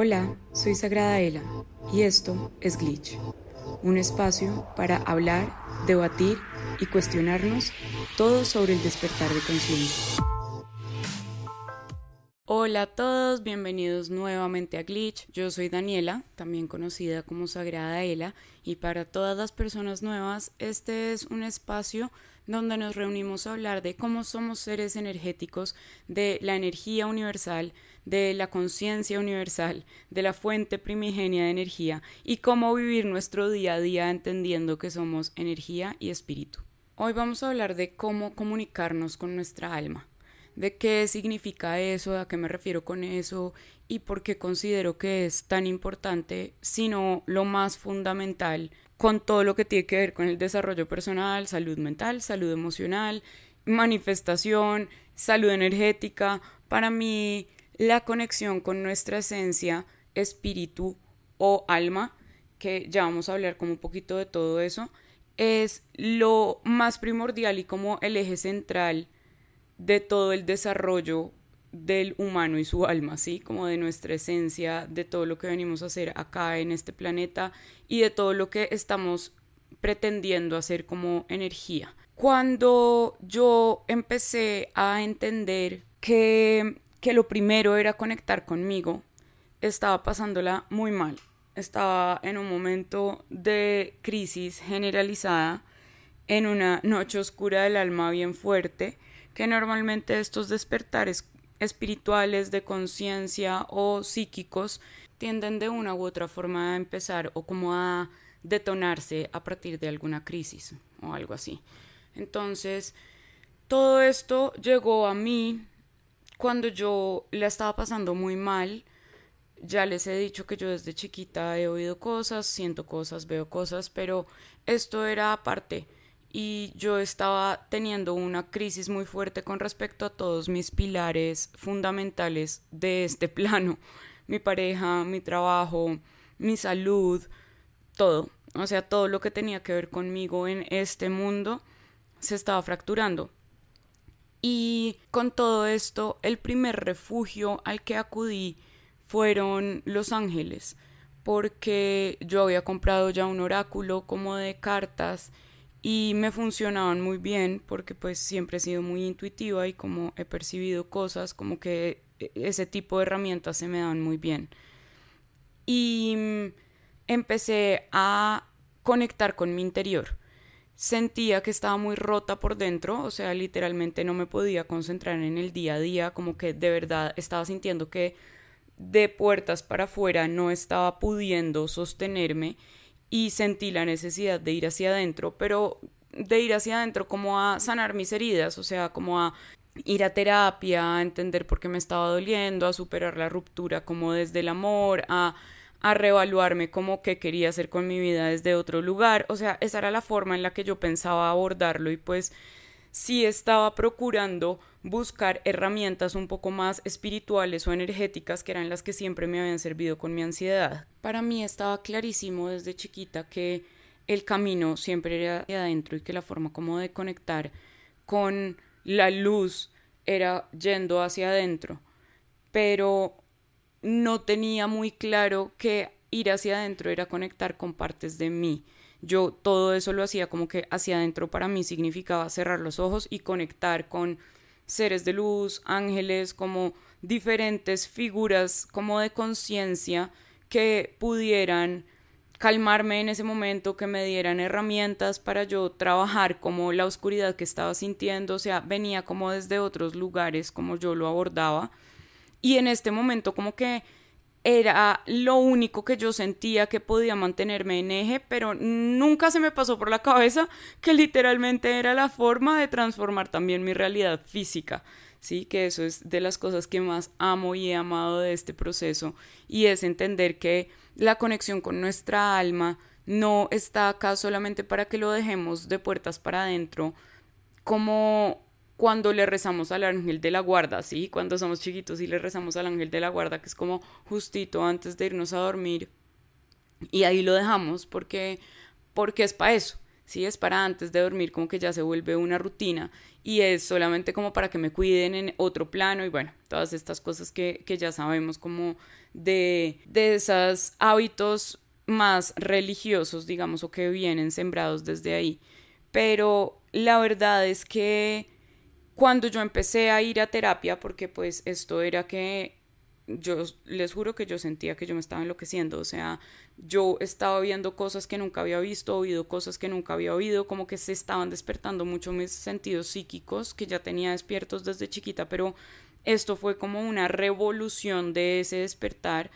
Hola, soy Sagrada Ela y esto es Glitch, un espacio para hablar, debatir y cuestionarnos todo sobre el despertar de conciencia. Hola a todos, bienvenidos nuevamente a Glitch. Yo soy Daniela, también conocida como Sagrada Ela, y para todas las personas nuevas, este es un espacio donde nos reunimos a hablar de cómo somos seres energéticos, de la energía universal, de la conciencia universal, de la fuente primigenia de energía y cómo vivir nuestro día a día entendiendo que somos energía y espíritu. Hoy vamos a hablar de cómo comunicarnos con nuestra alma, de qué significa eso, a qué me refiero con eso y por qué considero que es tan importante, sino lo más fundamental con todo lo que tiene que ver con el desarrollo personal, salud mental, salud emocional, manifestación, salud energética. Para mí, la conexión con nuestra esencia, espíritu o alma, que ya vamos a hablar como un poquito de todo eso, es lo más primordial y como el eje central de todo el desarrollo del humano y su alma, ¿sí? Como de nuestra esencia, de todo lo que venimos a hacer acá en este planeta y de todo lo que estamos pretendiendo hacer como energía. Cuando yo empecé a entender que, que lo primero era conectar conmigo, estaba pasándola muy mal. Estaba en un momento de crisis generalizada, en una noche oscura del alma bien fuerte, que normalmente estos despertares espirituales, de conciencia o psíquicos tienden de una u otra forma a empezar o como a detonarse a partir de alguna crisis o algo así. Entonces, todo esto llegó a mí cuando yo la estaba pasando muy mal. Ya les he dicho que yo desde chiquita he oído cosas, siento cosas, veo cosas, pero esto era aparte y yo estaba teniendo una crisis muy fuerte con respecto a todos mis pilares fundamentales de este plano, mi pareja, mi trabajo, mi salud, todo, o sea, todo lo que tenía que ver conmigo en este mundo se estaba fracturando. Y con todo esto, el primer refugio al que acudí fueron los ángeles, porque yo había comprado ya un oráculo como de cartas y me funcionaban muy bien porque pues siempre he sido muy intuitiva y como he percibido cosas como que e, ese tipo de herramientas se me dan muy bien. Y mm, empecé a conectar con mi interior. Sentía que estaba muy rota por dentro, o sea, literalmente no me podía concentrar en el día a día, como que de verdad estaba sintiendo que de puertas para afuera no estaba pudiendo sostenerme y sentí la necesidad de ir hacia adentro, pero de ir hacia adentro como a sanar mis heridas, o sea, como a ir a terapia, a entender por qué me estaba doliendo, a superar la ruptura como desde el amor, a, a reevaluarme como qué quería hacer con mi vida desde otro lugar, o sea, esa era la forma en la que yo pensaba abordarlo y pues sí estaba procurando buscar herramientas un poco más espirituales o energéticas que eran las que siempre me habían servido con mi ansiedad. Para mí estaba clarísimo desde chiquita que el camino siempre era de adentro y que la forma como de conectar con la luz era yendo hacia adentro, pero no tenía muy claro que ir hacia adentro era conectar con partes de mí. Yo todo eso lo hacía como que hacia adentro para mí significaba cerrar los ojos y conectar con seres de luz, ángeles, como diferentes figuras como de conciencia que pudieran calmarme en ese momento, que me dieran herramientas para yo trabajar como la oscuridad que estaba sintiendo, o sea, venía como desde otros lugares como yo lo abordaba. Y en este momento como que era lo único que yo sentía que podía mantenerme en eje, pero nunca se me pasó por la cabeza que literalmente era la forma de transformar también mi realidad física. Sí, que eso es de las cosas que más amo y he amado de este proceso y es entender que la conexión con nuestra alma no está acá solamente para que lo dejemos de puertas para adentro como cuando le rezamos al ángel de la guarda, ¿sí? Cuando somos chiquitos y le rezamos al ángel de la guarda, que es como justito antes de irnos a dormir. Y ahí lo dejamos porque, porque es para eso, ¿sí? Es para antes de dormir, como que ya se vuelve una rutina y es solamente como para que me cuiden en otro plano y bueno, todas estas cosas que, ya sabemos como de, de esos hábitos más religiosos, digamos, o que vienen sembrados desde ahí. Pero la verdad es que cuando yo empecé a ir a terapia, porque pues esto era que yo les juro que yo sentía que yo me estaba enloqueciendo, o sea, yo estaba viendo cosas que nunca había visto, oído cosas que nunca había oído, como que se estaban despertando mucho mis sentidos psíquicos que ya tenía despiertos desde chiquita, pero esto fue como una revolución de ese despertar.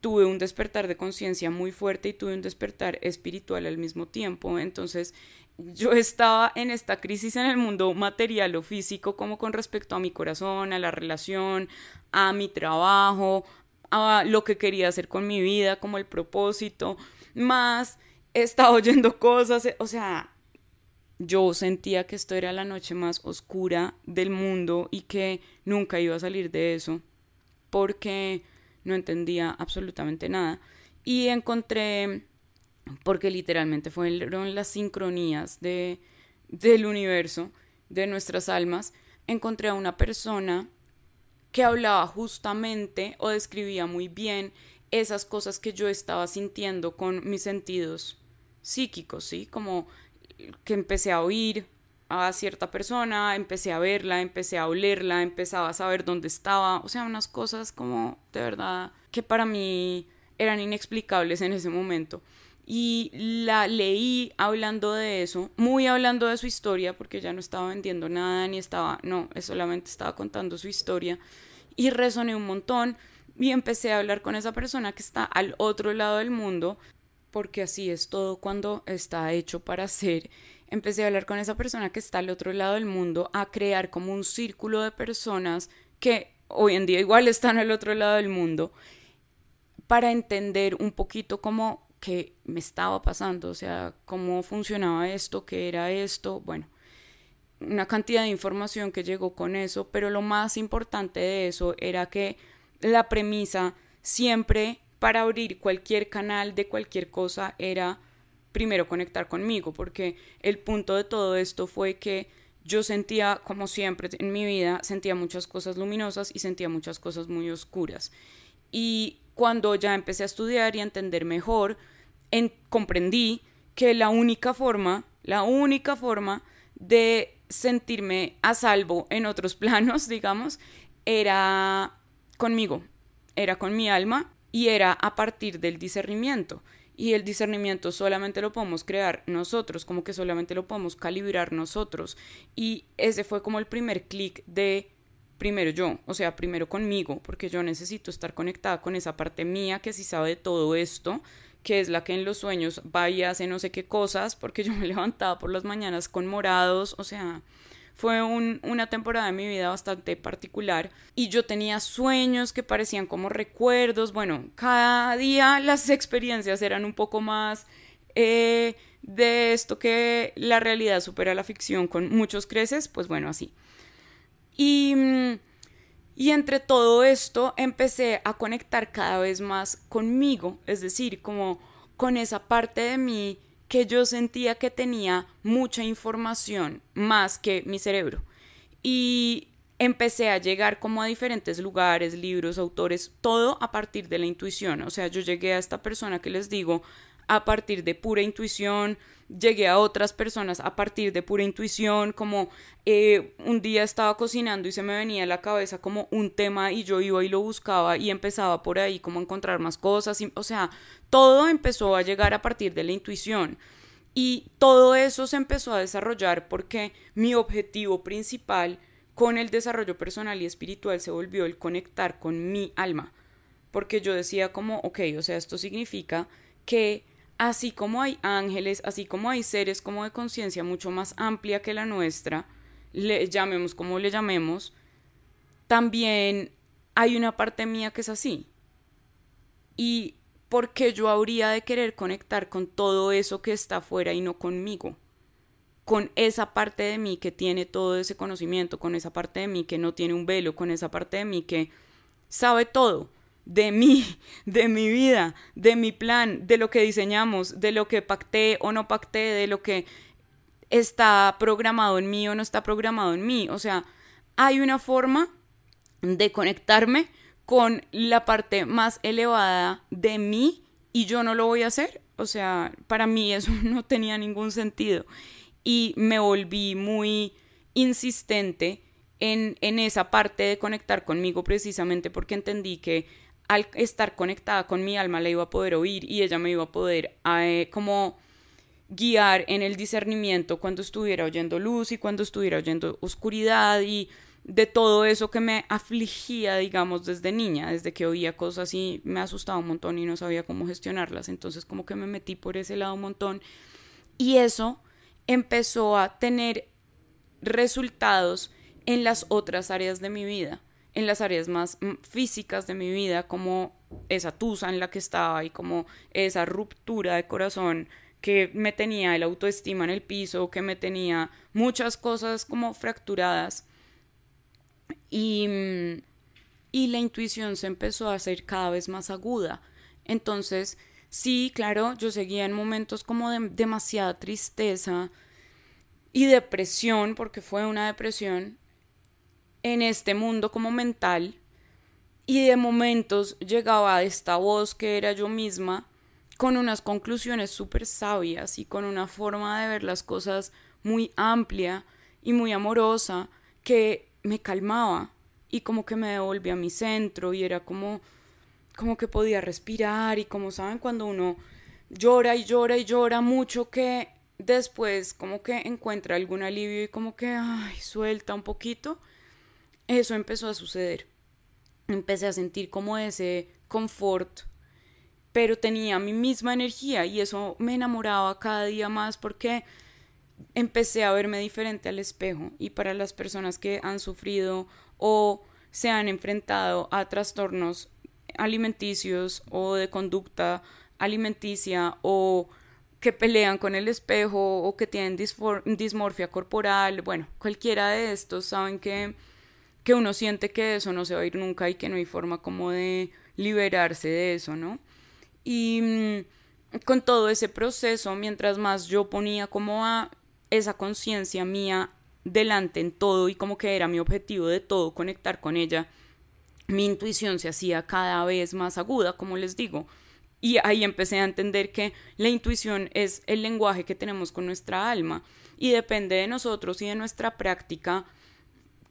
Tuve un despertar de conciencia muy fuerte y tuve un despertar espiritual al mismo tiempo, entonces yo estaba en esta crisis en el mundo material o físico como con respecto a mi corazón, a la relación, a mi trabajo, a lo que quería hacer con mi vida, como el propósito, más estaba oyendo cosas, o sea, yo sentía que esto era la noche más oscura del mundo y que nunca iba a salir de eso porque no entendía absolutamente nada. Y encontré porque literalmente fueron las sincronías de, del universo, de nuestras almas, encontré a una persona que hablaba justamente o describía muy bien esas cosas que yo estaba sintiendo con mis sentidos psíquicos, ¿sí? Como que empecé a oír a cierta persona, empecé a verla, empecé a olerla, empezaba a saber dónde estaba, o sea, unas cosas como de verdad que para mí eran inexplicables en ese momento y la leí hablando de eso, muy hablando de su historia, porque ya no estaba vendiendo nada ni estaba, no, solamente estaba contando su historia y resoné un montón y empecé a hablar con esa persona que está al otro lado del mundo, porque así es todo cuando está hecho para ser. Empecé a hablar con esa persona que está al otro lado del mundo, a crear como un círculo de personas que hoy en día igual están al otro lado del mundo, para entender un poquito cómo me estaba pasando, o sea, cómo funcionaba esto, qué era esto, bueno, una cantidad de información que llegó con eso, pero lo más importante de eso era que la premisa siempre para abrir cualquier canal de cualquier cosa era primero conectar conmigo, porque el punto de todo esto fue que yo sentía, como siempre en mi vida, sentía muchas cosas luminosas y sentía muchas cosas muy oscuras. Y cuando ya empecé a estudiar y a entender mejor, en, comprendí que la única forma, la única forma de sentirme a salvo en otros planos, digamos, era conmigo, era con mi alma y era a partir del discernimiento. Y el discernimiento solamente lo podemos crear nosotros, como que solamente lo podemos calibrar nosotros. Y ese fue como el primer clic de primero yo, o sea, primero conmigo, porque yo necesito estar conectada con esa parte mía que sí sabe de todo esto, que es la que en los sueños va y hace no sé qué cosas, porque yo me levantaba por las mañanas con morados, o sea, fue una temporada de mi vida bastante particular y yo tenía sueños que parecían como recuerdos, bueno, cada día las experiencias eran un poco más eh, de esto que la realidad supera la ficción con muchos creces, pues bueno, así. Y, y entre todo esto empecé a conectar cada vez más conmigo, es decir, como con esa parte de mí que yo sentía que tenía mucha información más que mi cerebro. Y empecé a llegar como a diferentes lugares, libros, autores, todo a partir de la intuición. O sea, yo llegué a esta persona que les digo a partir de pura intuición, llegué a otras personas a partir de pura intuición, como eh, un día estaba cocinando y se me venía a la cabeza como un tema y yo iba y lo buscaba y empezaba por ahí como a encontrar más cosas, o sea, todo empezó a llegar a partir de la intuición. Y todo eso se empezó a desarrollar porque mi objetivo principal con el desarrollo personal y espiritual se volvió el conectar con mi alma. Porque yo decía como, ok, o sea, esto significa que así como hay ángeles, así como hay seres como de conciencia mucho más amplia que la nuestra, le llamemos como le llamemos, también hay una parte mía que es así. Y ¿por qué yo habría de querer conectar con todo eso que está afuera y no conmigo? Con esa parte de mí que tiene todo ese conocimiento, con esa parte de mí que no tiene un velo, con esa parte de mí que sabe todo, de mí, de mi vida, de mi plan, de lo que diseñamos, de lo que pacté o no pacté, de lo que está programado en mí o no está programado en mí. O sea, hay una forma de conectarme con la parte más elevada de mí y yo no lo voy a hacer. O sea, para mí eso no tenía ningún sentido. Y me volví muy insistente en, en esa parte de conectar conmigo precisamente porque entendí que al estar conectada con mi alma la iba a poder oír y ella me iba a poder eh, como guiar en el discernimiento cuando estuviera oyendo luz y cuando estuviera oyendo oscuridad y de todo eso que me afligía, digamos, desde niña, desde que oía cosas y me asustaba un montón y no sabía cómo gestionarlas. Entonces como que me metí por ese lado un montón y eso empezó a tener resultados en las otras áreas de mi vida, en las áreas más mm, físicas de mi vida, como esa tusa en la que estaba y como esa ruptura de corazón que me tenía el autoestima en el piso, que me tenía muchas cosas como fracturadas. Y, y la intuición se empezó a hacer cada vez más aguda. Entonces, sí, claro, yo seguía en momentos como de demasiada tristeza y depresión, porque fue una depresión en este mundo como mental. Y de momentos llegaba esta voz que era yo misma con unas conclusiones súper sabias y con una forma de ver las cosas muy amplia y muy amorosa que me calmaba y como que me devolvía a mi centro y era como como que podía respirar y como saben cuando uno llora y llora y llora mucho que después como que encuentra algún alivio y como que ay, suelta un poquito eso empezó a suceder. Empecé a sentir como ese confort pero tenía mi misma energía y eso me enamoraba cada día más porque empecé a verme diferente al espejo. Y para las personas que han sufrido o se han enfrentado a trastornos alimenticios o de conducta alimenticia o que pelean con el espejo o que tienen dismorfia corporal, bueno, cualquiera de estos saben que, que uno siente que eso no se va a ir nunca y que no hay forma como de liberarse de eso, ¿no? Y mm, con todo ese proceso, mientras más yo ponía como a esa conciencia mía delante en todo y como que era mi objetivo de todo conectar con ella, mi intuición se hacía cada vez más aguda, como les digo. Y ahí empecé a entender que la intuición es el lenguaje que tenemos con nuestra alma y depende de nosotros y de nuestra práctica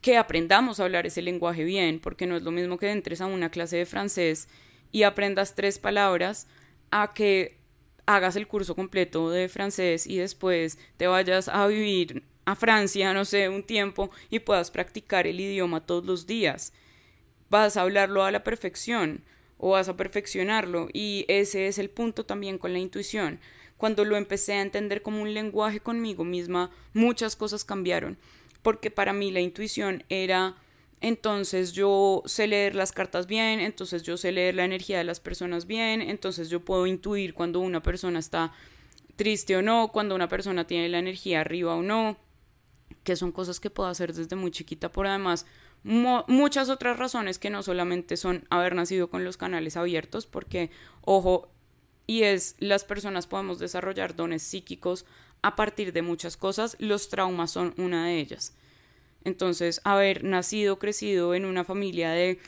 que aprendamos a hablar ese lenguaje bien, porque no es lo mismo que entres a una clase de francés y aprendas tres palabras a que hagas el curso completo de francés y después te vayas a vivir a Francia, no sé, un tiempo y puedas practicar el idioma todos los días. Vas a hablarlo a la perfección o vas a perfeccionarlo y ese es el punto también con la intuición. Cuando lo empecé a entender como un lenguaje conmigo misma, muchas cosas cambiaron, porque para mí la intuición era entonces yo sé leer las cartas bien, entonces yo sé leer la energía de las personas bien, entonces yo puedo intuir cuando una persona está triste o no, cuando una persona tiene la energía arriba o no, que son cosas que puedo hacer desde muy chiquita por además muchas otras razones que no solamente son haber nacido con los canales abiertos, porque, ojo, y es las personas podemos desarrollar dones psíquicos a partir de muchas cosas, los traumas son una de ellas. Entonces, haber nacido, crecido en una familia de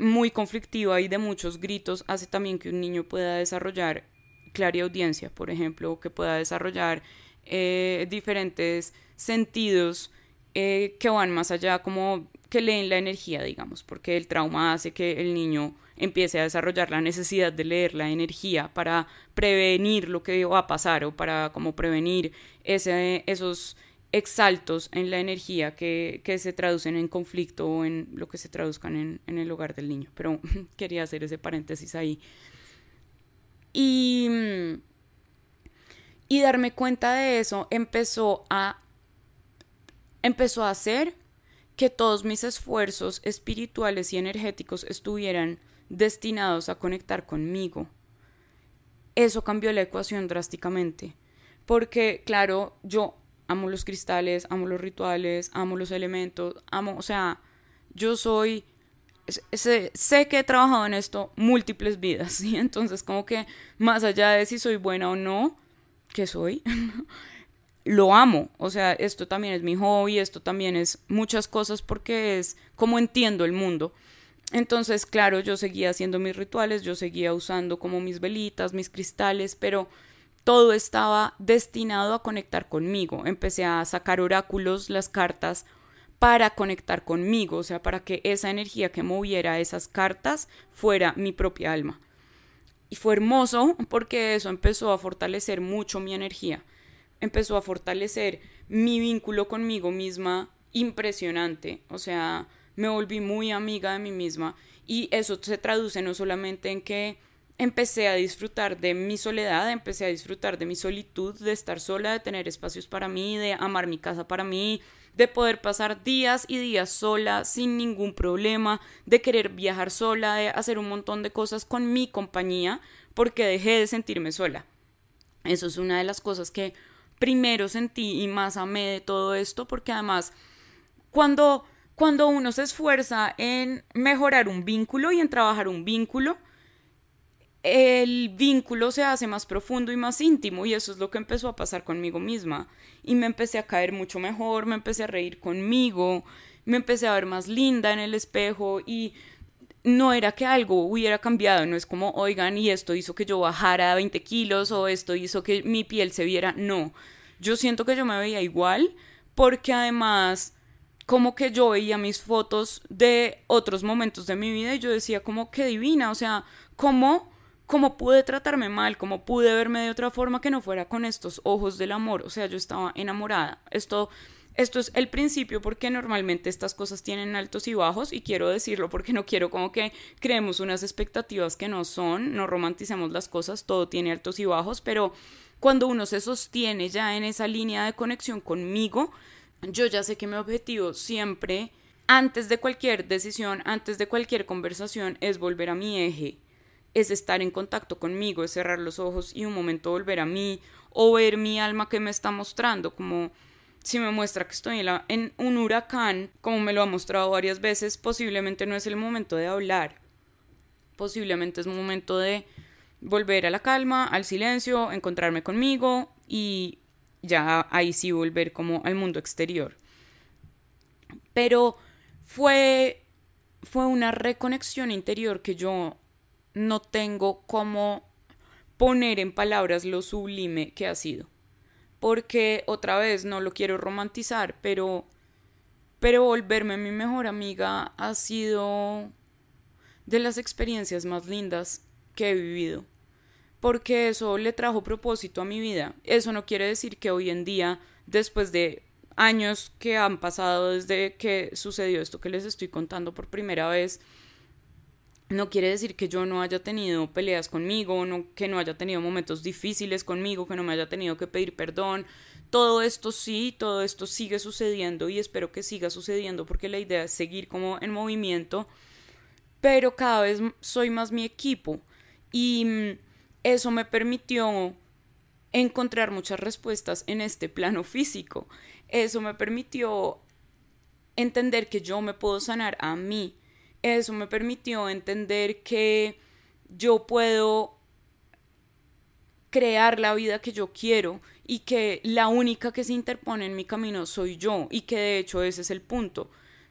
muy conflictiva y de muchos gritos hace también que un niño pueda desarrollar audiencia, por ejemplo, que pueda desarrollar eh, diferentes sentidos eh, que van más allá, como que leen la energía, digamos, porque el trauma hace que el niño empiece a desarrollar la necesidad de leer la energía para prevenir lo que va a pasar o para como prevenir ese, esos exaltos en la energía que, se traducen en conflicto o en lo que se traduzcan en, en el hogar del niño. Pero quería hacer ese paréntesis ahí. Y, y darme cuenta de eso empezó a, empezó a hacer que todos mis esfuerzos espirituales y energéticos estuvieran destinados a conectar conmigo. Eso cambió la ecuación drásticamente. Porque, claro, yo amo los cristales, amo los rituales, amo los elementos, amo, o sea, yo soy sé, que he trabajado en esto múltiples vidas, ¿sí? Entonces como que más allá de si soy buena o no, que soy, lo amo. O sea, esto también es mi hobby, esto también es muchas cosas porque es como entiendo el mundo. Entonces, claro, yo seguía haciendo mis rituales, yo seguía usando como mis velitas, mis cristales, pero todo estaba destinado a conectar conmigo. Empecé a sacar oráculos, las cartas, para conectar conmigo, o sea, para que esa energía que moviera esas cartas fuera mi propia alma. Y fue hermoso porque eso empezó a fortalecer mucho mi energía, empezó a fortalecer mi vínculo conmigo misma impresionante, o sea, me volví muy amiga de mí misma y eso se traduce no solamente en que empecé a disfrutar de mi soledad, empecé a disfrutar de mi solitud, de estar sola, de tener espacios para mí, de amar mi casa para mí, de poder pasar días y días sola sin ningún problema, de querer viajar sola, de hacer un montón de cosas con mi compañía, porque dejé de sentirme sola. Eso es una de las cosas que primero sentí y más amé de todo esto, porque además cuando, cuando uno se esfuerza en mejorar un vínculo y en trabajar un vínculo, el vínculo se hace más profundo y más íntimo y eso es lo que empezó a pasar conmigo misma. Y me empecé a caer mucho mejor, me empecé a reír conmigo, me empecé a ver más linda en el espejo y no era que algo hubiera cambiado, no es como, oigan, y esto hizo que yo bajara 20 kilos o esto hizo que mi piel se viera, no, yo siento que yo me veía igual porque además como que yo veía mis fotos de otros momentos de mi vida y yo decía como que divina, o sea, cómo cómo pude tratarme mal, cómo pude verme de otra forma que no fuera con estos ojos del amor. O sea, yo estaba enamorada. Esto, esto es el principio porque normalmente estas cosas tienen altos y bajos y quiero decirlo porque no quiero como que creemos unas expectativas que no son, no romanticemos las cosas, todo tiene altos y bajos, pero cuando uno se sostiene ya en esa línea de conexión conmigo, yo ya sé que mi objetivo siempre, antes de cualquier decisión, antes de cualquier conversación, es volver a mi eje es estar en contacto conmigo, es cerrar los ojos y un momento volver a mí o ver mi alma que me está mostrando, como si me muestra que estoy en, un huracán, como me lo ha mostrado varias veces, posiblemente no es el momento de hablar, posiblemente es momento de volver a la calma, al silencio, encontrarme conmigo y ya ahí sí volver como al mundo exterior. Pero fue, fue una reconexión interior que yo no tengo cómo poner en palabras lo sublime que ha sido. Porque otra vez no lo quiero romantizar, pero pero volverme mi mejor amiga ha sido de las experiencias más lindas que he vivido. Porque eso le trajo propósito a mi vida. Eso no quiere decir que hoy en día, después de años que han pasado desde que sucedió esto que les estoy contando por primera vez, no quiere decir que yo no haya tenido peleas conmigo, no, que no haya tenido momentos difíciles conmigo, que no me haya tenido que pedir perdón. Todo esto sí, todo esto sigue sucediendo y espero que siga sucediendo porque la idea es seguir como en movimiento, pero cada vez soy más mi equipo y mm, eso me permitió encontrar muchas respuestas en este plano físico. Eso me permitió entender que yo me puedo sanar a mí eso me permitió entender que yo puedo crear la vida que yo quiero y que la única que se interpone en mi camino soy yo y que de hecho ese es el punto,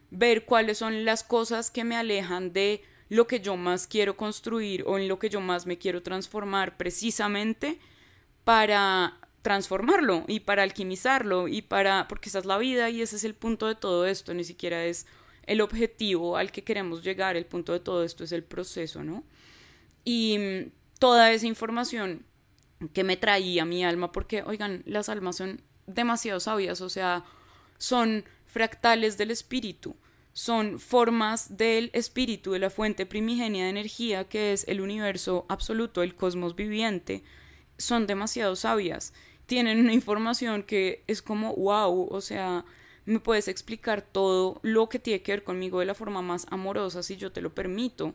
ver cuáles son las cosas que me alejan de lo que yo más quiero construir o en lo que yo más me quiero transformar precisamente para transformarlo y para alquimizarlo y para porque esa es la vida y ese es el punto de todo esto, ni siquiera es el objetivo al que queremos llegar, el punto de todo esto es el proceso, ¿no? Y mm, toda esa información que me traía mi alma, porque, oigan, las almas son demasiado sabias, o sea, son fractales del espíritu, son formas del espíritu, de la fuente primigenia de energía que es el universo absoluto, el cosmos viviente, son demasiado sabias, tienen una información que es como wow, o sea, me puedes explicar todo lo que tiene que ver conmigo de la forma más amorosa si yo te lo permito,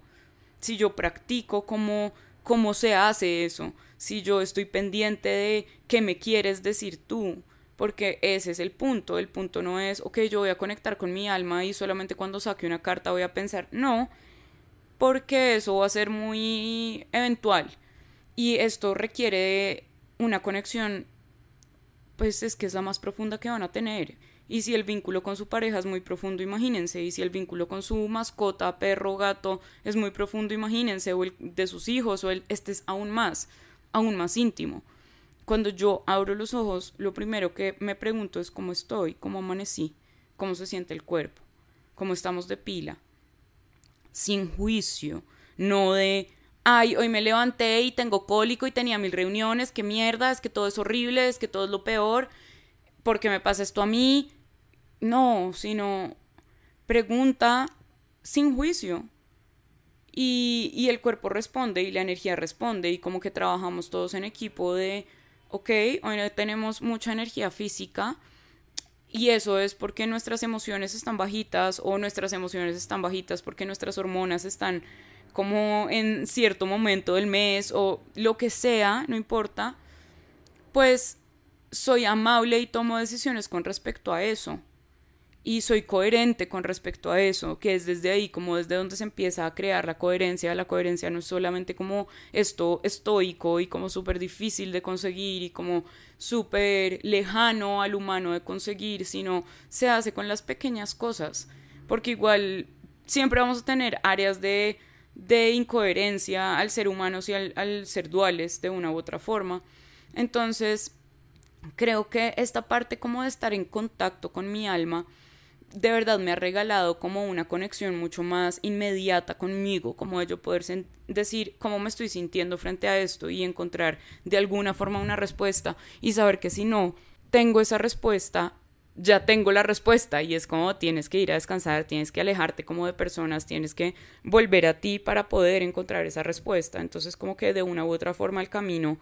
si yo practico cómo, cómo se hace eso, si yo estoy pendiente de qué me quieres decir tú, porque ese es el punto. El punto no es, ok, yo voy a conectar con mi alma y solamente cuando saque una carta voy a pensar, no, porque eso va a ser muy eventual. Y esto requiere una conexión, pues es que es la más profunda que van a tener. Y si el vínculo con su pareja es muy profundo, imagínense. Y si el vínculo con su mascota, perro, gato, es muy profundo, imagínense. O el de sus hijos, o el, este es aún más, aún más íntimo. Cuando yo abro los ojos, lo primero que me pregunto es cómo estoy, cómo amanecí, cómo se siente el cuerpo, cómo estamos de pila. Sin juicio, no de, ay, hoy me levanté y tengo cólico y tenía mil reuniones, qué mierda, es que todo es horrible, es que todo es lo peor, porque me pasa esto a mí, no, sino pregunta sin juicio. Y, y, el cuerpo responde y la energía responde y como que trabajamos todos en equipo de, ok, hoy tenemos mucha energía física y eso es porque nuestras emociones están bajitas o nuestras emociones están bajitas porque nuestras hormonas están como en cierto momento del mes o lo que sea, no importa, pues soy amable y tomo decisiones con respecto a eso. Y soy coherente con respecto a eso, que es desde ahí, como desde donde se empieza a crear la coherencia. La coherencia no es solamente como esto estoico y como súper difícil de conseguir y como súper lejano al humano de conseguir, sino se hace con las pequeñas cosas. Porque igual siempre vamos a tener áreas de, de incoherencia al ser humano y al ser duales de una u otra forma. Entonces, creo que esta parte como de estar en contacto con mi alma de verdad me ha regalado como una conexión mucho más inmediata conmigo, como de yo poder decir cómo me estoy sintiendo frente a esto y encontrar de alguna forma una respuesta y saber que si no tengo esa respuesta, ya tengo la respuesta y es como tienes que ir a descansar, tienes que alejarte como de personas, tienes que volver a ti para poder encontrar esa respuesta. Entonces como que de una u otra forma el camino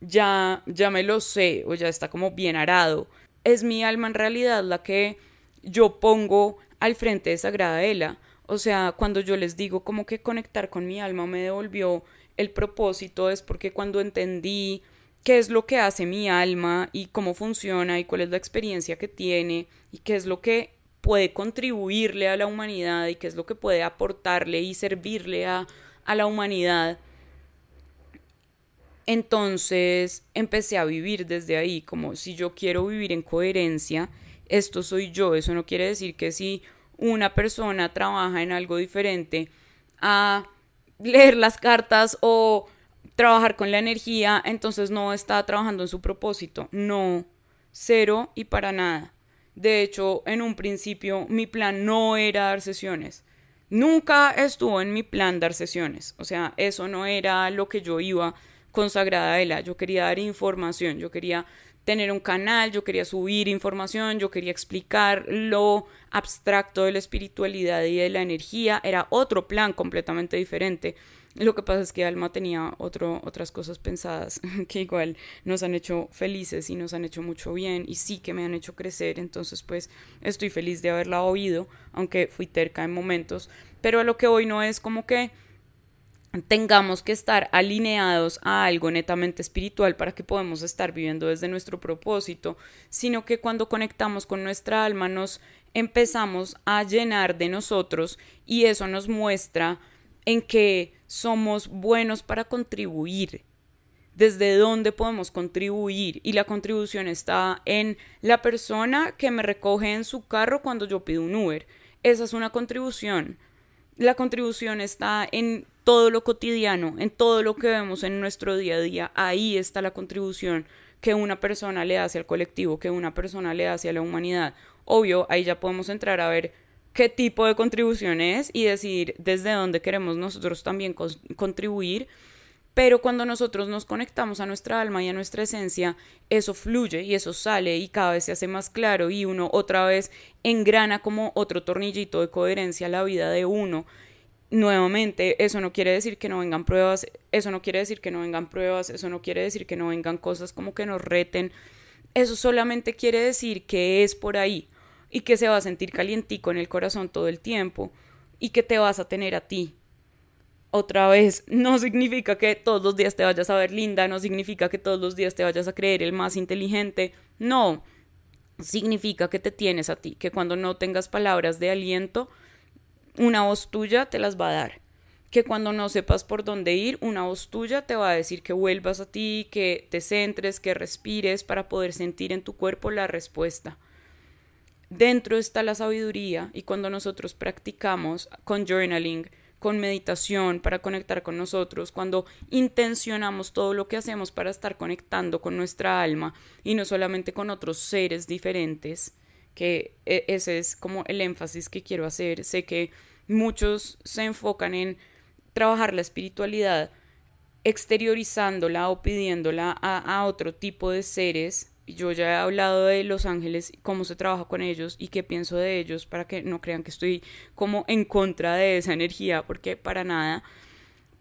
ya, ya me lo sé o ya está como bien arado. Es mi alma en realidad la que yo pongo al frente de Sagrada Ela. O sea, cuando yo les digo como que conectar con mi alma me devolvió el propósito, es porque cuando entendí qué es lo que hace mi alma y cómo funciona y cuál es la experiencia que tiene y qué es lo que puede contribuirle a la humanidad y qué es lo que puede aportarle y servirle a, a la humanidad, entonces empecé a vivir desde ahí, como si yo quiero vivir en coherencia, esto soy yo. Eso no quiere decir que si una persona trabaja en algo diferente a leer las cartas o trabajar con la energía, entonces no está trabajando en su propósito. No, cero y para nada. De hecho, en un principio mi plan no era dar sesiones. Nunca estuvo en mi plan dar sesiones. O sea, eso no era lo que yo iba consagrada a ella. Yo quería dar información, yo quería tener un canal, yo quería subir información, yo quería explicar lo abstracto de la espiritualidad y de la energía. Era otro plan completamente diferente. Lo que pasa es que Alma tenía otro, otras cosas pensadas que igual nos han hecho felices y nos han hecho mucho bien y sí que me han hecho crecer. Entonces pues estoy feliz de haberla oído, aunque fui terca en momentos. Pero a lo que hoy no es como que tengamos que estar alineados a algo netamente espiritual para que podamos estar viviendo desde nuestro propósito, sino que cuando conectamos con nuestra alma nos empezamos a llenar de nosotros y eso nos muestra en que somos buenos para contribuir, desde dónde podemos contribuir y la contribución está en la persona que me recoge en su carro cuando yo pido un Uber. Esa es una contribución. La contribución está en todo lo cotidiano, en todo lo que vemos en nuestro día a día, ahí está la contribución que una persona le hace al colectivo, que una persona le hace a la humanidad. Obvio, ahí ya podemos entrar a ver qué tipo de contribución es y decidir desde dónde queremos nosotros también contribuir. Pero cuando nosotros nos conectamos a nuestra alma y a nuestra esencia, eso fluye y eso sale y cada vez se hace más claro y uno otra vez engrana como otro tornillito de coherencia la vida de uno nuevamente, eso no quiere decir que no vengan pruebas, eso no quiere decir que no vengan pruebas, eso no quiere decir que no vengan cosas como que nos reten, eso solamente quiere decir que es por ahí y que se va a sentir calientico en el corazón todo el tiempo y que te vas a tener a ti. Otra vez, no significa que todos los días te vayas a ver linda, no significa que todos los días te vayas a creer el más inteligente, no, significa que te tienes a ti, que cuando no tengas palabras de aliento, una voz tuya te las va a dar. Que cuando no sepas por dónde ir, una voz tuya te va a decir que vuelvas a ti, que te centres, que respires para poder sentir en tu cuerpo la respuesta. Dentro está la sabiduría y cuando nosotros practicamos con journaling, con meditación para conectar con nosotros, cuando intencionamos todo lo que hacemos para estar conectando con nuestra alma y no solamente con otros seres diferentes, que e, ese es como el énfasis que quiero hacer. Sé que muchos se enfocan en trabajar la espiritualidad exteriorizándola o pidiéndola a, a otro tipo de seres yo ya he hablado de los ángeles, cómo se trabaja con ellos y qué pienso de ellos para que no crean que estoy como en contra de esa energía, porque para nada.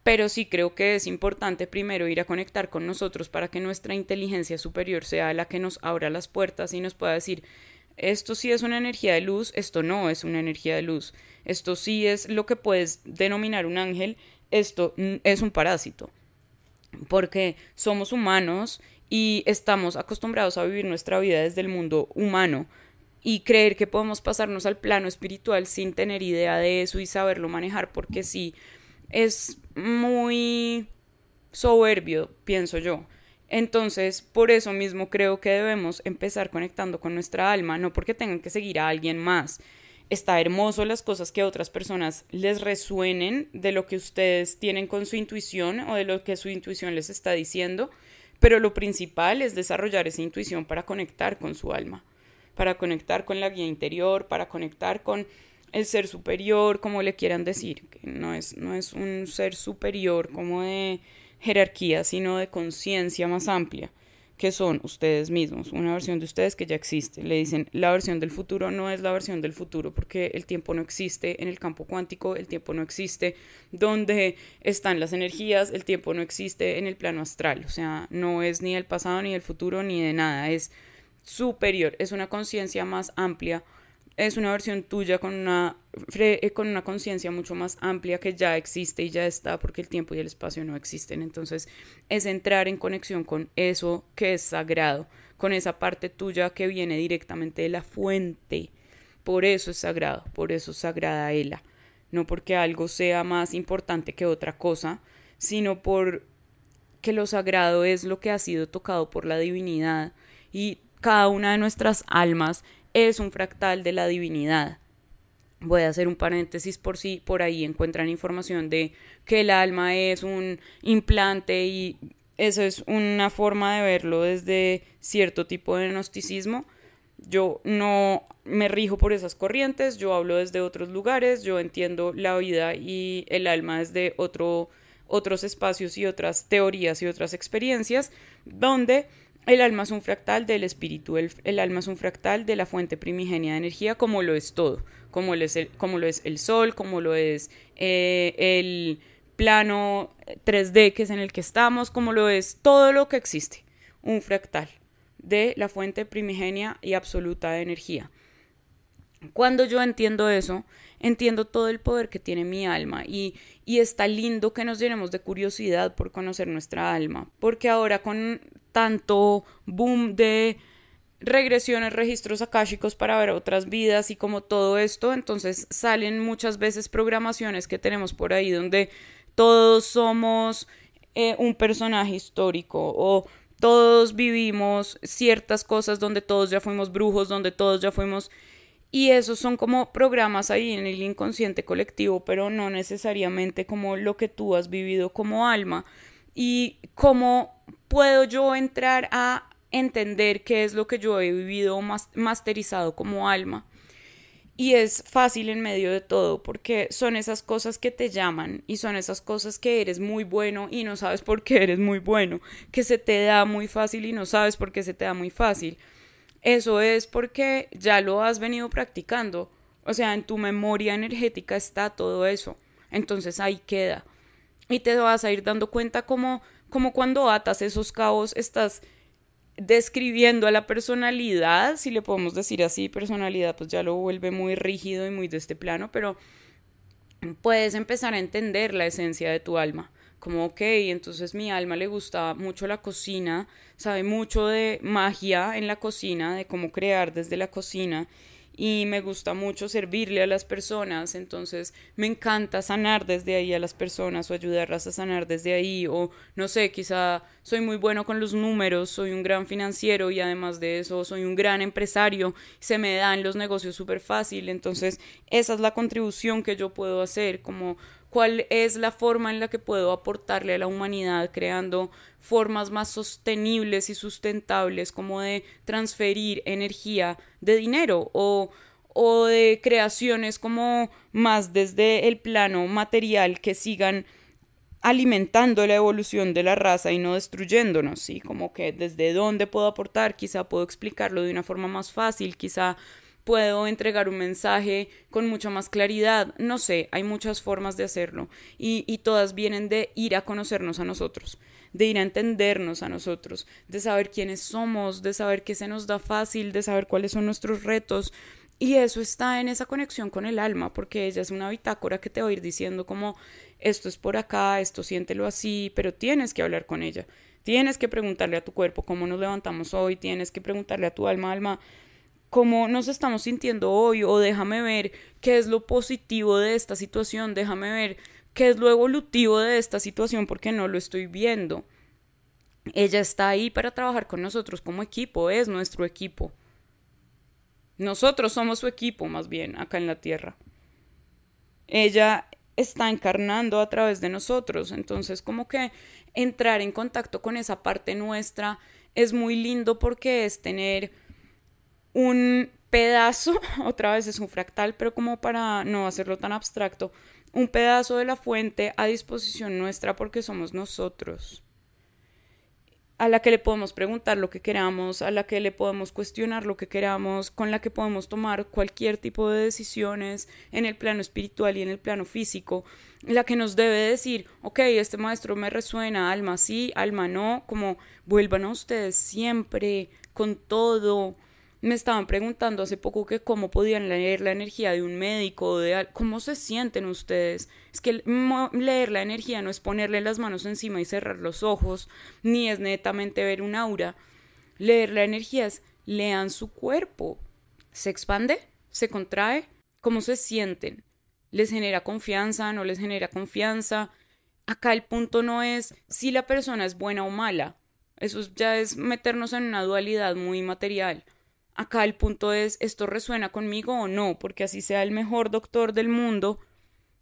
Pero sí creo que es importante primero ir a conectar con nosotros para que nuestra inteligencia superior sea la que nos abra las puertas y nos pueda decir, esto sí es una energía de luz, esto no es una energía de luz, esto sí es lo que puedes denominar un ángel, esto es un parásito. Porque somos humanos y estamos acostumbrados a vivir nuestra vida desde el mundo humano y creer que podemos pasarnos al plano espiritual sin tener idea de eso y saberlo manejar porque sí es muy soberbio, pienso yo. Entonces, por eso mismo creo que debemos empezar conectando con nuestra alma, no porque tengan que seguir a alguien más. Está hermoso las cosas que a otras personas les resuenen de lo que ustedes tienen con su intuición o de lo que su intuición les está diciendo, pero lo principal es desarrollar esa intuición para conectar con su alma, para conectar con la guía interior, para conectar con el ser superior, como le quieran decir, que no es, no es un ser superior como de jerarquía, sino de conciencia más amplia que son ustedes mismos, una versión de ustedes que ya existe. Le dicen, la versión del futuro no es la versión del futuro porque el tiempo no existe en el campo cuántico, el tiempo no existe donde están las energías, el tiempo no existe en el plano astral, o sea, no es ni el pasado ni el futuro ni de nada, es superior, es una conciencia más amplia es una versión tuya con una, eh, con una conciencia mucho más amplia que ya existe y ya está porque el tiempo y el espacio no existen. Entonces es entrar en conexión con eso que es sagrado, con esa parte tuya que viene directamente de la fuente. Por eso es sagrado, por eso es sagrada Ela. No porque algo sea más importante que otra cosa, sino por que lo sagrado es lo que ha sido tocado por la divinidad y cada una de nuestras almas es un fractal de la divinidad. Voy a hacer un paréntesis por si por ahí encuentran información de que el alma es un implante y eso es una forma de verlo desde cierto tipo de gnosticismo. Yo no me rijo por esas corrientes, yo hablo desde otros lugares, yo entiendo la vida y el alma desde otro, otros espacios y otras teorías y otras experiencias, donde el alma es un fractal del espíritu, el, alma es un fractal de la fuente primigenia de energía, como lo es todo, como lo es el, sol, como lo es eh, el plano 3D que es en el que estamos, como lo es todo lo que existe, un fractal de la fuente primigenia y absoluta de energía. Cuando yo entiendo eso, entiendo todo el poder que tiene mi alma y, y está lindo que nos llenemos de curiosidad por conocer nuestra alma, porque ahora con tanto boom de regresiones, registros akáshicos para ver otras vidas y como todo esto, entonces salen muchas veces programaciones que tenemos por ahí donde todos somos eh, un personaje histórico o todos vivimos ciertas cosas donde todos ya fuimos brujos, donde todos ya fuimos... Y esos son como programas ahí en el inconsciente colectivo, pero no necesariamente como lo que tú has vivido como alma. Y como puedo yo entrar a entender qué es lo que yo he vivido masterizado como alma. Y es fácil en medio de todo porque son esas cosas que te llaman y son esas cosas que eres muy bueno y no sabes por qué eres muy bueno, que se te da muy fácil y no sabes por qué se te da muy fácil. Eso es porque ya lo has venido practicando. O sea, en tu memoria energética está todo eso. Entonces ahí queda. Y te vas a ir dando cuenta como como cuando atas esos cabos estás describiendo a la personalidad, si le podemos decir así, personalidad pues ya lo vuelve muy rígido y muy de este plano, pero puedes empezar a entender la esencia de tu alma, como, ok, entonces mi alma le gusta mucho la cocina, sabe mucho de magia en la cocina, de cómo crear desde la cocina y me gusta mucho servirle a las personas, entonces me encanta sanar desde ahí a las personas o ayudarlas a sanar desde ahí o no sé, quizá soy muy bueno con los números, soy un gran financiero y además de eso soy un gran empresario, se me dan los negocios súper fácil, entonces esa es la contribución que yo puedo hacer, como cuál es la forma en la que puedo aportarle a la humanidad creando formas más sostenibles y sustentables como de transferir energía de dinero o, o de creaciones como más desde el plano material que sigan alimentando la evolución de la raza y no destruyéndonos, ¿sí? Como que desde dónde puedo aportar, quizá puedo explicarlo de una forma más fácil, quizá puedo entregar un mensaje con mucha más claridad. No sé, hay muchas formas de hacerlo y, y, todas vienen de ir a conocernos a nosotros, de ir a entendernos a nosotros, de saber quiénes somos, de saber qué se nos da fácil, de saber cuáles son nuestros retos. Y eso está en esa conexión con el alma, porque ella es una bitácora que te va a ir diciendo como esto es por acá, esto siéntelo así, pero tienes que hablar con ella. Tienes que preguntarle a tu cuerpo cómo nos levantamos hoy, tienes que preguntarle a tu alma, alma, cómo nos estamos sintiendo hoy o déjame ver qué es lo positivo de esta situación, déjame ver qué es lo evolutivo de esta situación porque no lo estoy viendo. Ella está ahí para trabajar con nosotros como equipo, es nuestro equipo. Nosotros somos su equipo más bien acá en la Tierra. Ella está encarnando a través de nosotros, entonces como que entrar en contacto con esa parte nuestra es muy lindo porque es tener un pedazo, otra vez es un fractal, pero como para no hacerlo tan abstracto, un pedazo de la fuente a disposición nuestra porque somos nosotros, a la que le podemos preguntar lo que queramos, a la que le podemos cuestionar lo que queramos, con la que podemos tomar cualquier tipo de decisiones en el plano espiritual y en el plano físico, la que nos debe decir, ok, este maestro me resuena, alma sí, alma no, como vuelvan a ustedes siempre con todo, me estaban preguntando hace poco que cómo podían leer la energía de un médico, de cómo se sienten ustedes. Es que leer la energía no es ponerle las manos encima y cerrar los ojos, ni es netamente ver un aura. Leer la energía es lean su cuerpo. ¿Se expande? ¿Se contrae? ¿Cómo se sienten? ¿Les genera confianza? ¿No les genera confianza? Acá el punto no es si la persona es buena o mala. Eso ya es meternos en una dualidad muy material Acá el punto es, ¿esto resuena conmigo o no? Porque así sea el mejor doctor del mundo,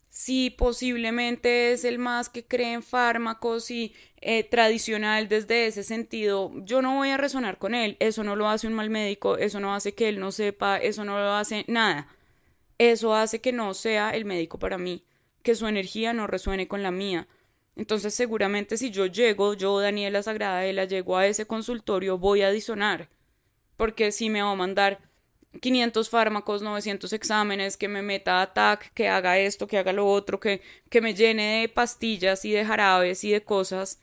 si posiblemente es el más que cree en fármacos y eh, tradicional desde ese sentido, yo no voy a resonar con él. Eso no lo hace un mal médico, eso no hace que él no sepa, eso no lo hace nada. Eso hace que no sea el médico para mí, que su energía no resuene con la mía. Entonces seguramente si yo llego, yo Daniela Sagrada, ella llego a ese consultorio, voy a disonar porque si me va a mandar 500 fármacos, 900 exámenes, que me meta a TAC, que haga esto, que haga lo otro, que, que me llene de pastillas y de jarabes y de cosas,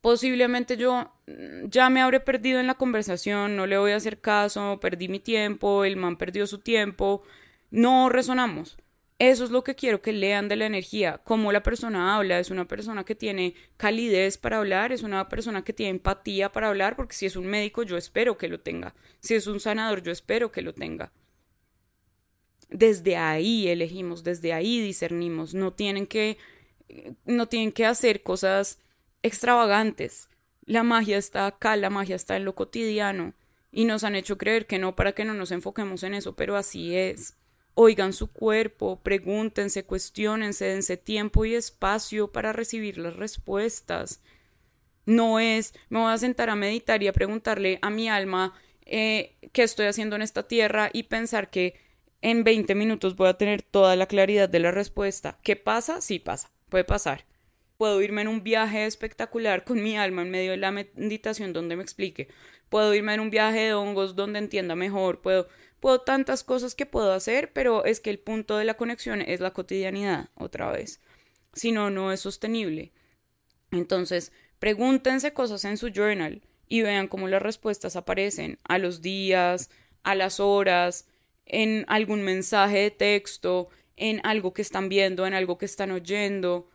posiblemente yo mm, ya me habré perdido en la conversación, no le voy a hacer caso, perdí mi tiempo, el man perdió su tiempo, no resonamos. Eso es lo que quiero que lean de la energía, cómo la persona habla, es una persona que tiene calidez para hablar, es una persona que tiene empatía para hablar, porque si es un médico yo espero que lo tenga, si es un sanador yo espero que lo tenga. Desde ahí elegimos, desde ahí discernimos, no tienen que no tienen que hacer cosas extravagantes. La magia está acá, la magia está en lo cotidiano y nos han hecho creer que no para que no nos enfoquemos en eso, pero así es. Oigan su cuerpo, pregúntense, cuestionense, dense tiempo y espacio para recibir las respuestas. No es, me voy a sentar a meditar y a preguntarle a mi alma eh, qué estoy haciendo en esta tierra y pensar que en 20 minutos voy a tener toda la claridad de la respuesta. ¿Qué pasa? Sí pasa, puede pasar. Puedo irme en un viaje espectacular con mi alma en medio de la meditación donde me explique. Puedo irme en un viaje de hongos donde entienda mejor. Puedo puedo tantas cosas que puedo hacer, pero es que el punto de la conexión es la cotidianidad, otra vez. Si no, no es sostenible. Entonces, pregúntense cosas en su journal y vean cómo las respuestas aparecen a los días, a las horas, en algún mensaje de texto, en algo que están viendo, en algo que están oyendo.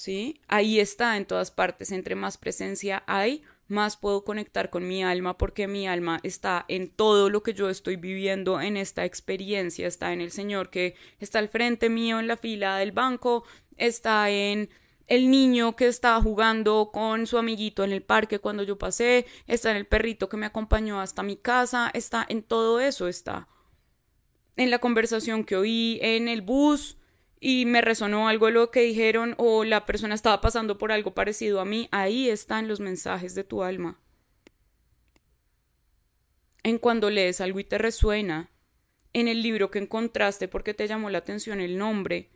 ¿Sí? Ahí está en todas partes. Entre más presencia hay, más puedo conectar con mi alma porque mi alma está en todo lo que yo estoy viviendo en esta experiencia, está en el Señor que está al frente mío en la fila del banco, está en el niño que estaba jugando con su amiguito en el parque cuando yo pasé, está en el perrito que me acompañó hasta mi casa, está en todo eso, está en la conversación que oí en el bus, y me resonó algo lo que dijeron o la persona estaba pasando por algo parecido a mí, ahí están los mensajes de tu alma. En cuando lees algo y te resuena, en el libro que encontraste porque te llamó la atención el nombre,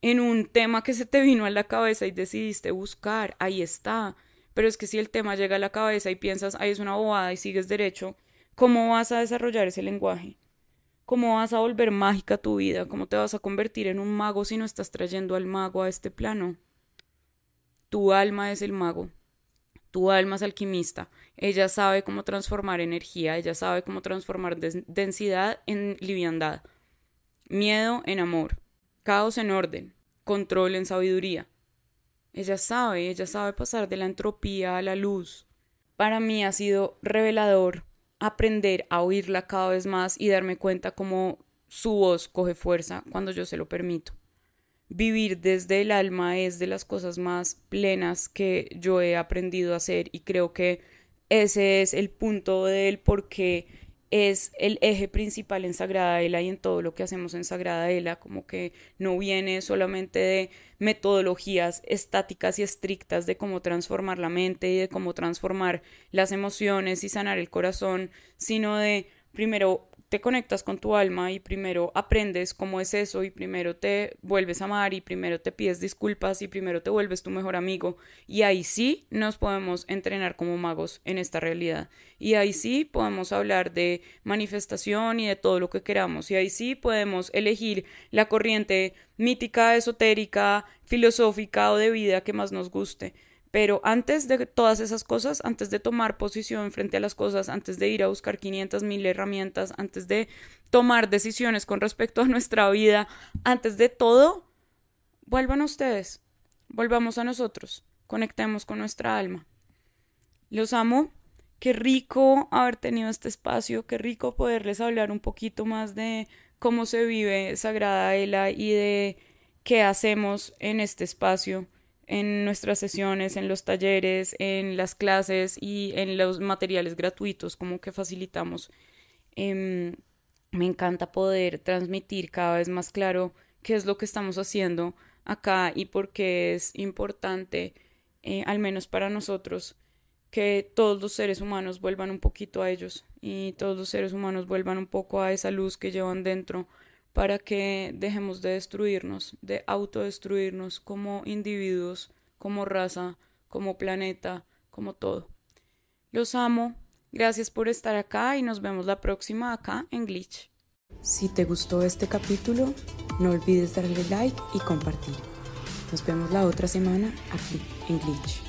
en un tema que se te vino a la cabeza y decidiste buscar, ahí está. Pero es que si el tema llega a la cabeza y piensas, ahí es una bobada y sigues derecho, ¿cómo vas a desarrollar ese lenguaje? ¿Cómo vas a volver mágica tu vida? ¿Cómo te vas a convertir en un mago si no estás trayendo al mago a este plano? Tu alma es el mago. Tu alma es alquimista. Ella sabe cómo transformar energía, ella sabe cómo transformar densidad en liviandad, miedo en amor, caos en orden, control en sabiduría. Ella sabe, ella sabe pasar de la entropía a la luz. Para mí ha sido revelador aprender a oírla cada vez más y darme cuenta cómo su voz coge fuerza cuando yo se lo permito. Vivir desde el alma es de las cosas más plenas que yo he aprendido a hacer y creo que ese es el punto del por qué es el eje principal en Sagrada Ela y en todo lo que hacemos en Sagrada Ela, como que no viene solamente de metodologías estáticas y estrictas de cómo transformar la mente y de cómo transformar las emociones y sanar el corazón, sino de primero te conectas con tu alma y primero aprendes cómo es eso y primero te vuelves a amar y primero te pides disculpas y primero te vuelves tu mejor amigo. Y ahí sí nos podemos entrenar como magos en esta realidad. Y ahí sí podemos hablar de manifestación y de todo lo que queramos. Y ahí sí podemos elegir la corriente mítica, esotérica, filosófica o de vida que más nos guste pero antes de todas esas cosas, antes de tomar posición frente a las cosas, antes de ir a buscar 500 mil herramientas, antes de tomar decisiones con respecto a nuestra vida, antes de todo, vuelvan a ustedes, volvamos a nosotros, conectemos con nuestra alma. Los amo. Qué rico haber tenido este espacio, qué rico poderles hablar un poquito más de cómo se vive Sagrada Ela y de qué hacemos en este espacio en nuestras sesiones, en los talleres, en las clases y en los materiales gratuitos como que facilitamos. Em, me encanta poder transmitir cada vez más claro qué es lo que estamos haciendo acá y por qué es importante, eh, al menos para nosotros, que todos los seres humanos vuelvan un poquito a ellos y todos los seres humanos vuelvan un poco a esa luz que llevan dentro para que dejemos de destruirnos, de autodestruirnos como individuos, como raza, como planeta, como todo. Los amo, gracias por estar acá y nos vemos la próxima acá en Glitch. Si te gustó este capítulo, no olvides darle like y compartir. Nos vemos la otra semana aquí en Glitch.